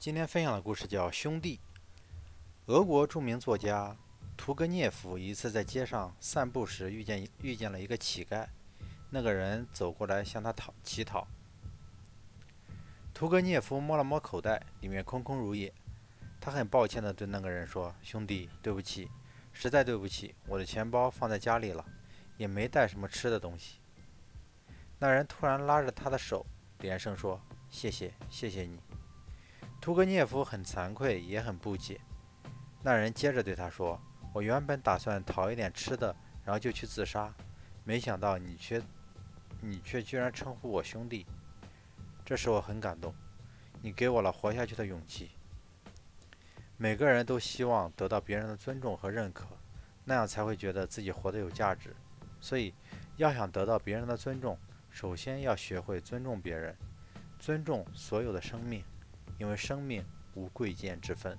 今天分享的故事叫《兄弟》。俄国著名作家屠格涅夫一次在街上散步时，遇见遇见了一个乞丐。那个人走过来向他讨乞讨。屠格涅夫摸了摸口袋，里面空空如也。他很抱歉地对那个人说：“兄弟，对不起，实在对不起，我的钱包放在家里了，也没带什么吃的东西。”那人突然拉着他的手，连声说：“谢谢，谢谢你。”屠格涅夫很惭愧，也很不解。那人接着对他说：“我原本打算讨一点吃的，然后就去自杀，没想到你却，你却居然称呼我兄弟，这使我很感动。你给我了活下去的勇气。每个人都希望得到别人的尊重和认可，那样才会觉得自己活得有价值。所以，要想得到别人的尊重，首先要学会尊重别人，尊重所有的生命。”因为生命无贵贱之分。